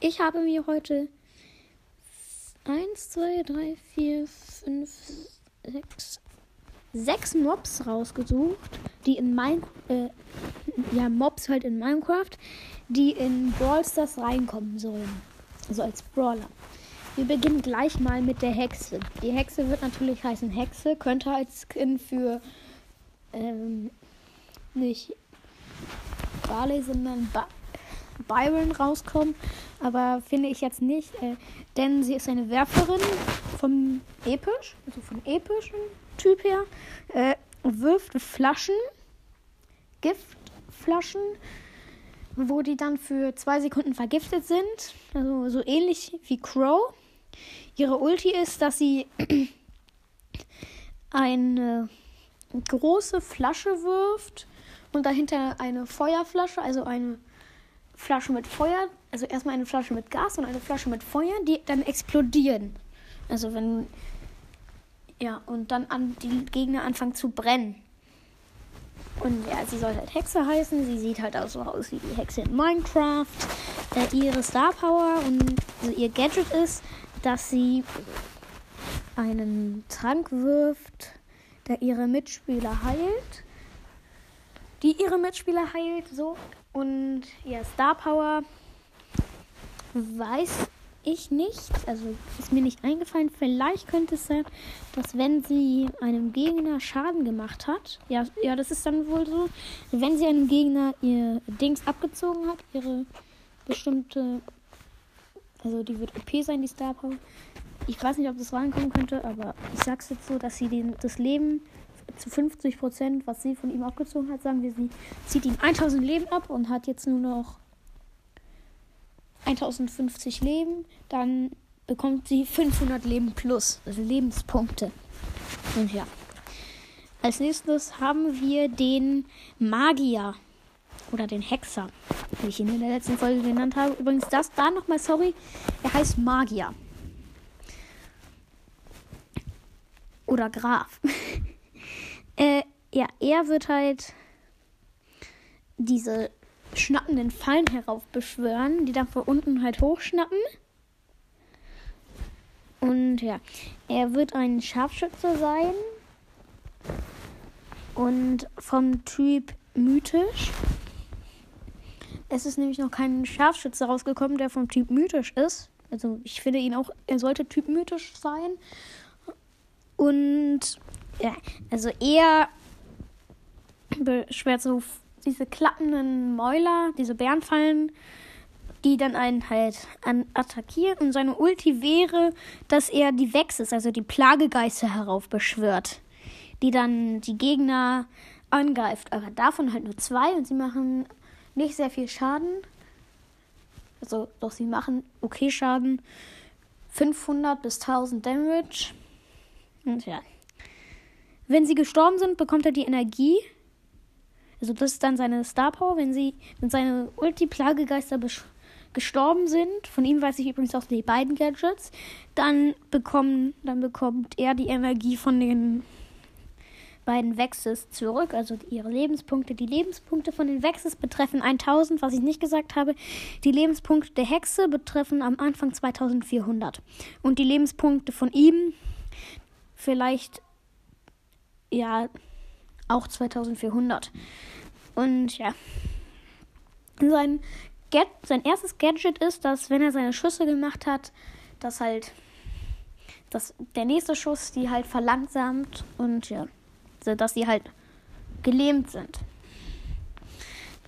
ich habe mir heute 1, 2, 3, 4, 5, 6, 6 Mobs rausgesucht, die in Minecraft, äh, ja, Mobs halt in Minecraft, die in Brawl Stars reinkommen sollen. Also als Brawler. Wir beginnen gleich mal mit der Hexe. Die Hexe wird natürlich heißen Hexe, könnte als Skin für ähm, nicht Barley, sondern ba Byron rauskommen. Aber finde ich jetzt nicht, äh, denn sie ist eine Werferin vom Episch, also vom epischen Typ her, äh, wirft Flaschen, Giftflaschen, wo die dann für zwei Sekunden vergiftet sind. Also so ähnlich wie Crow. Ihre Ulti ist, dass sie eine große Flasche wirft und dahinter eine Feuerflasche, also eine Flasche mit Feuer, also erstmal eine Flasche mit Gas und eine Flasche mit Feuer, die dann explodieren. Also wenn ja, und dann an die Gegner anfangen zu brennen. Und ja, sie soll halt Hexe heißen. Sie sieht halt auch so aus wie die Hexe in Minecraft. Äh, ihre Star Power und also ihr Gadget ist, dass sie einen Trank wirft, der ihre Mitspieler heilt. Die ihre Mitspieler heilt, so. Und ja, Star Power weiß ich nicht. Also ist mir nicht eingefallen. Vielleicht könnte es sein, dass wenn sie einem Gegner Schaden gemacht hat, ja, ja, das ist dann wohl so, wenn sie einem Gegner ihr Dings abgezogen hat, ihre bestimmte, also die wird OP sein, die Star Power. Ich weiß nicht, ob das reinkommen könnte, aber ich sag's jetzt so, dass sie den, das Leben zu 50 Prozent, was sie von ihm abgezogen hat, sagen wir, sie zieht ihm 1000 Leben ab und hat jetzt nur noch 1050 Leben, dann bekommt sie 500 Leben plus, also Lebenspunkte. Und ja. Als nächstes haben wir den Magier oder den Hexer, wie ich ihn in der letzten Folge genannt habe. Übrigens, das da nochmal, sorry, er heißt Magier. Oder Graf. äh, ja, er wird halt diese schnappenden Fallen heraufbeschwören, die dann von unten halt hochschnappen. Und ja, er wird ein Scharfschütze sein. Und vom Typ mythisch. Es ist nämlich noch kein Scharfschütze rausgekommen, der vom Typ mythisch ist. Also ich finde ihn auch, er sollte Typ mythisch sein. Und ja, also er beschwert so diese klappenden Mäuler, diese Bärenfallen, die dann einen halt an attackieren. Und seine Ulti wäre, dass er die Wexes, also die Plagegeister heraufbeschwört, die dann die Gegner angreift. Aber davon halt nur zwei und sie machen nicht sehr viel Schaden. Also, doch sie machen okay Schaden. 500 bis 1000 Damage. Und ja. Wenn sie gestorben sind, bekommt er die Energie also das ist dann seine Star Power, wenn sie, wenn seine Ulti-Plagegeister gestorben sind. Von ihm weiß ich übrigens auch die beiden Gadgets. Dann bekommen, dann bekommt er die Energie von den beiden Vexes zurück, also ihre Lebenspunkte. Die Lebenspunkte von den Vexes betreffen 1000, was ich nicht gesagt habe. Die Lebenspunkte der Hexe betreffen am Anfang 2400. Und die Lebenspunkte von ihm vielleicht, ja, auch 2400. Und ja. Sein, Get sein erstes Gadget ist, dass wenn er seine Schüsse gemacht hat, dass halt dass der nächste Schuss die halt verlangsamt und ja, dass sie halt gelähmt sind.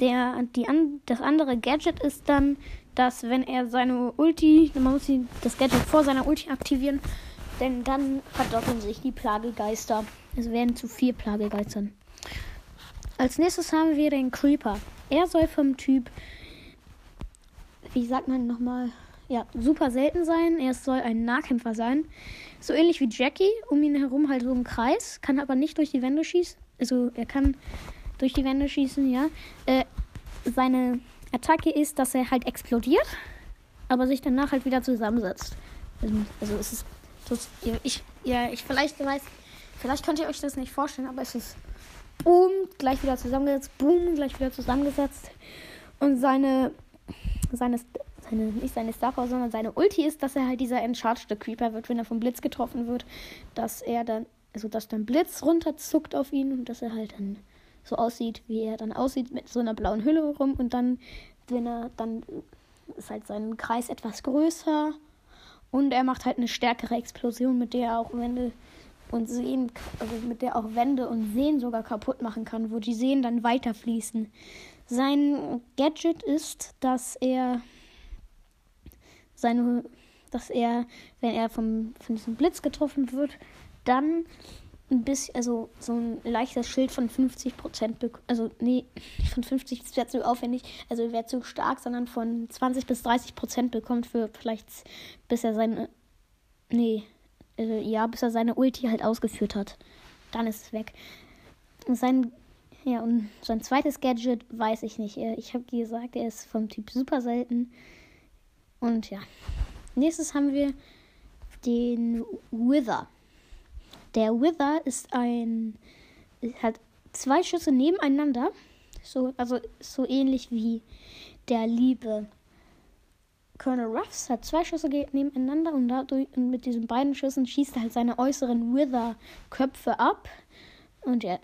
Der, die an, das andere Gadget ist dann, dass wenn er seine Ulti, man muss das Gadget vor seiner Ulti aktivieren, denn dann verdoppeln sich die Plagegeister. Es werden zu vier Plagegeistern. Als nächstes haben wir den Creeper. Er soll vom Typ, wie sagt man nochmal, ja, super selten sein. Er soll ein Nahkämpfer sein. So ähnlich wie Jackie, um ihn herum halt so ein Kreis, kann aber nicht durch die Wände schießen. Also er kann durch die Wände schießen, ja. Äh, seine Attacke ist, dass er halt explodiert, aber sich danach halt wieder zusammensetzt. Also, also es ist, das, ich, ja, ich vielleicht weiß, vielleicht könnt ihr euch das nicht vorstellen, aber es ist boom, gleich wieder zusammengesetzt, boom, gleich wieder zusammengesetzt. Und seine, seine, seine, nicht seine Star Power, sondern seine Ulti ist, dass er halt dieser enchargte Creeper wird, wenn er vom Blitz getroffen wird, dass er dann, also dass dann Blitz runterzuckt auf ihn und dass er halt dann so aussieht, wie er dann aussieht, mit so einer blauen Hülle rum und dann, wenn er dann ist halt sein Kreis etwas größer und er macht halt eine stärkere Explosion, mit der er auch Wände und Seen, also mit der auch Wände und Seen sogar kaputt machen kann, wo die Seen dann weiterfließen. Sein Gadget ist, dass er seine, dass er, wenn er vom, von diesem Blitz getroffen wird, dann ein bisschen, also so ein leichtes Schild von 50 Prozent, also nee, von 50, das wäre zu aufwendig, also wäre zu stark, sondern von 20 bis 30 Prozent bekommt für vielleicht, bis er seine, nee, also ja, bis er seine Ulti halt ausgeführt hat. Dann ist es weg. Und sein, ja, und sein zweites Gadget weiß ich nicht. Ich habe gesagt, er ist vom Typ super selten. Und ja. Nächstes haben wir den Wither. Der Wither ist ein. hat zwei Schüsse nebeneinander. So, also so ähnlich wie der liebe Colonel Ruffs hat zwei Schüsse nebeneinander und dadurch und mit diesen beiden Schüssen schießt er halt seine äußeren Wither-Köpfe ab. Und ja.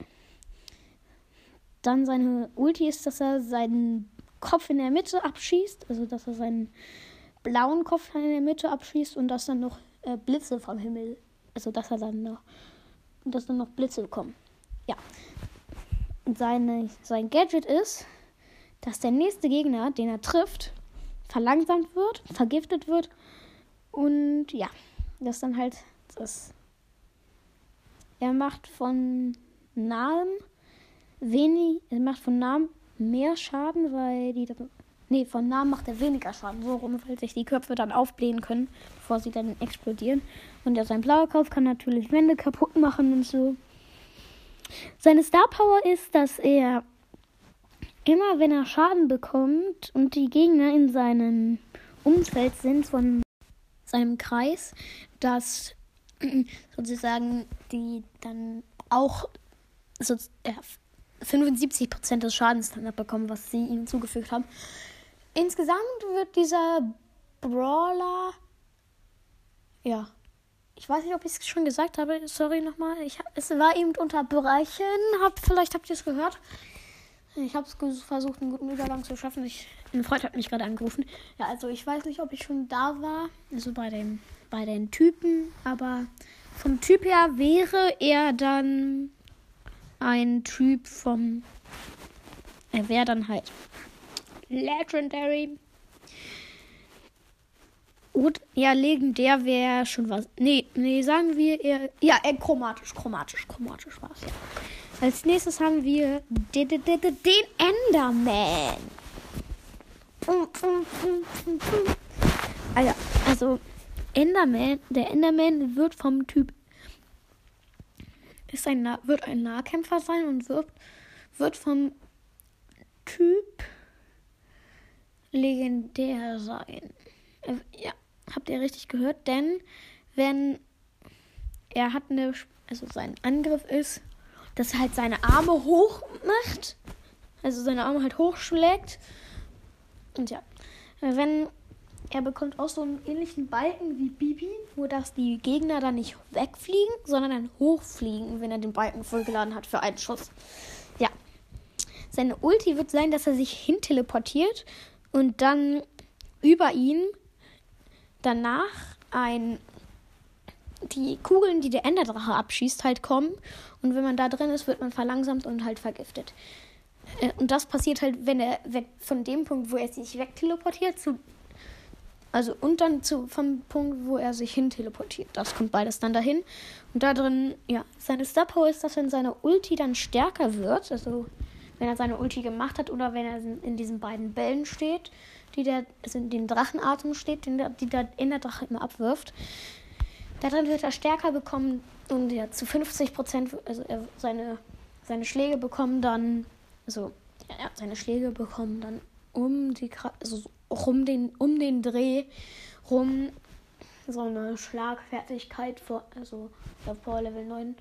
Dann seine Ulti ist, dass er seinen Kopf in der Mitte abschießt. Also dass er seinen blauen Kopf in der Mitte abschießt und dass dann noch äh, Blitze vom Himmel also dass er dann noch, dass dann noch Blitze kommen. Ja. Seine, sein Gadget ist, dass der nächste Gegner, den er trifft, verlangsamt wird, vergiftet wird und ja, das dann halt das. Er macht von nahem wenig, er macht von nahem mehr Schaden, weil die Nee, von Namen macht er weniger Schaden. So rum, weil sich die Köpfe dann aufblähen können, bevor sie dann explodieren. Und ja, sein blauer Kopf kann natürlich Wände kaputt machen und so. Seine Star Power ist, dass er immer, wenn er Schaden bekommt und die Gegner in seinem Umfeld sind, von seinem Kreis, dass sozusagen die dann auch so, ja, 75% des Schadens dann abbekommen, was sie ihm zugefügt haben. Insgesamt wird dieser Brawler. Ja. Ich weiß nicht, ob ich es schon gesagt habe. Sorry nochmal. Ich, es war eben unterbrechen. Hab, vielleicht habt ihr es gehört. Ich habe es versucht, einen guten Übergang zu schaffen. Ich, ein Freund hat mich gerade angerufen. Ja, also ich weiß nicht, ob ich schon da war. Also bei, dem, bei den Typen. Aber vom Typ her wäre er dann ein Typ vom. Er wäre dann halt Legendary. Und ja, legendär wäre schon was. Nee, nee, sagen wir eher. Ja, äh, chromatisch, chromatisch, chromatisch war es ja. Als nächstes haben wir den, Enderman. Also, also Enderman, der Enderman wird vom Typ ist ein wird ein Nahkämpfer sein und wird wird vom Typ legendär sein. Äh, ja, habt ihr richtig gehört? Denn wenn er hat eine, also sein Angriff ist, dass er halt seine Arme hoch macht, also seine Arme halt hochschlägt. Und ja, wenn er bekommt auch so einen ähnlichen Balken wie Bibi, wo dass die Gegner dann nicht wegfliegen, sondern dann hochfliegen, wenn er den Balken vollgeladen hat für einen Schuss. Ja. Seine Ulti wird sein, dass er sich hin teleportiert und dann über ihn danach ein die Kugeln, die der Enderdrache abschießt, halt kommen. Und wenn man da drin ist, wird man verlangsamt und halt vergiftet. Äh, und das passiert halt, wenn er von dem Punkt, wo er sich wegteleportiert, zu. Also und dann zu, vom Punkt, wo er sich hin teleportiert. Das kommt beides dann dahin. Und da drin, ja, seine Star Power ist, dass wenn seine Ulti dann stärker wird, also wenn er seine Ulti gemacht hat oder wenn er in diesen beiden Bällen steht, die der, also in dem Drachenatem steht, den der, die der in der Drache immer abwirft. Darin wird er stärker bekommen und ja, zu 50 Prozent, also er, seine, seine Schläge bekommen dann, also ja, seine Schläge bekommen dann um die, also um den, um den Dreh rum so eine Schlagfertigkeit vor, also vor Level 9.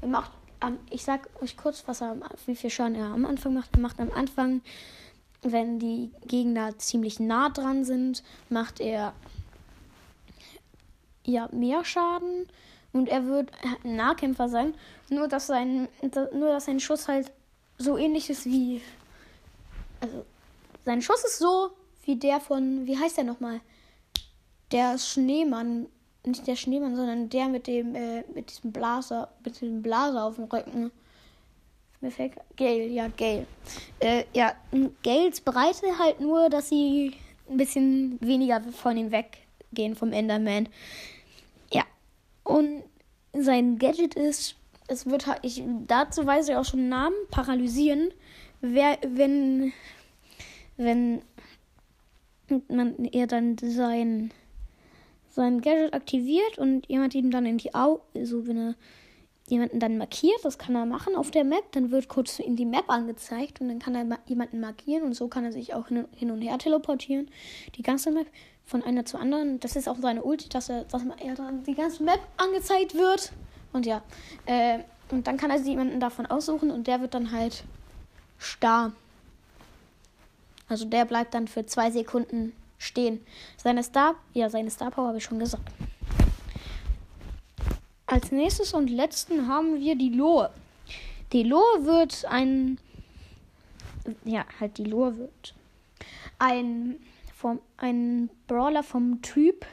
Er macht ähm, ich sag euch kurz, was er, wie viel Schaden er am Anfang macht. Er macht am Anfang wenn die Gegner ziemlich nah dran sind, macht er ja mehr Schaden und er wird ein Nahkämpfer sein. Nur dass sein, nur dass sein Schuss halt so ähnlich ist wie. Also, sein Schuss ist so wie der von. Wie heißt der nochmal? Der Schneemann. Nicht der Schneemann, sondern der mit dem, äh, mit diesem Blaser, mit dem Blaser auf dem Rücken. Mir fällt. Gale, ja, Gale. Äh, ja, Gales Breite halt nur, dass sie ein bisschen weniger von ihm weggehen vom Enderman. Und sein Gadget ist, es wird halt, ich, dazu weiß ich auch schon einen Namen, paralysieren. Wer, wenn, wenn man er dann sein, sein Gadget aktiviert und jemand ihm dann in die Augen, so wenn er jemanden dann markiert, das kann er machen auf der Map, dann wird kurz in die Map angezeigt und dann kann er jemanden markieren und so kann er sich auch hin und her teleportieren. Die ganze Map von einer zur anderen. Das ist auch seine Ulti, dass er, dass er dann die ganze Map angezeigt wird. Und ja, äh, und dann kann er sich jemanden davon aussuchen und der wird dann halt starr. Also der bleibt dann für zwei Sekunden stehen. Seine Star, ja, seine Star Power habe ich schon gesagt. Als nächstes und letzten haben wir die Lohe. Die Lohe wird ein, ja, halt die Lohe wird ein vom, ein Brawler vom Typ.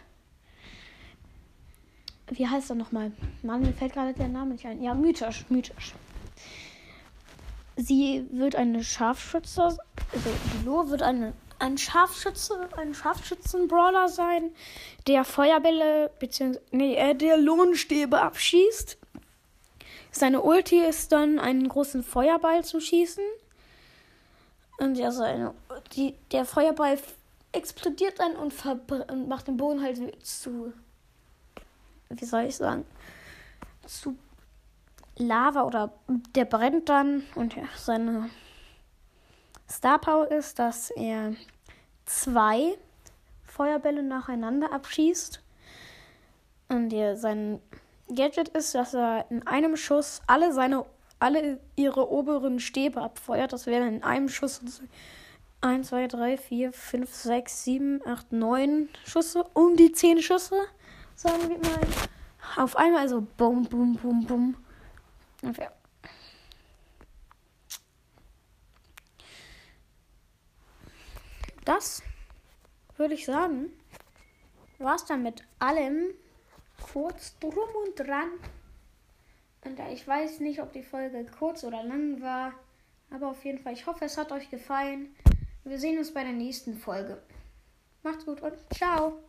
Wie heißt er nochmal? Mann, mir fällt gerade der Name nicht ein. Ja, mythisch, mythisch. Sie wird eine Scharfschütze, also die Lo wird eine, ein Scharfschütze, ein Scharfschützen-Brawler sein, der Feuerbälle bzw. nee, äh, der Lohnstäbe abschießt. Seine Ulti ist dann, einen großen Feuerball zu schießen. Und ja, seine, die, der Feuerball explodiert dann und, und macht den Boden halt zu, wie soll ich sagen, zu Lava oder der brennt dann und ja, seine Star Power ist, dass er zwei Feuerbälle nacheinander abschießt. Und ja, sein Gadget ist, dass er in einem Schuss alle seine alle ihre oberen Stäbe abfeuert. Das wäre in einem Schuss 1, 2, 3, 4, 5, 6, 7, 8, 9 Schüsse. Um die 10 Schüsse, sagen wir mal. Auf einmal so bum, bum, bum, bum. Okay. Das würde ich sagen, war es dann mit allem kurz drum und dran. Und ich weiß nicht, ob die Folge kurz oder lang war. Aber auf jeden Fall, ich hoffe, es hat euch gefallen. Wir sehen uns bei der nächsten Folge. Macht's gut und ciao.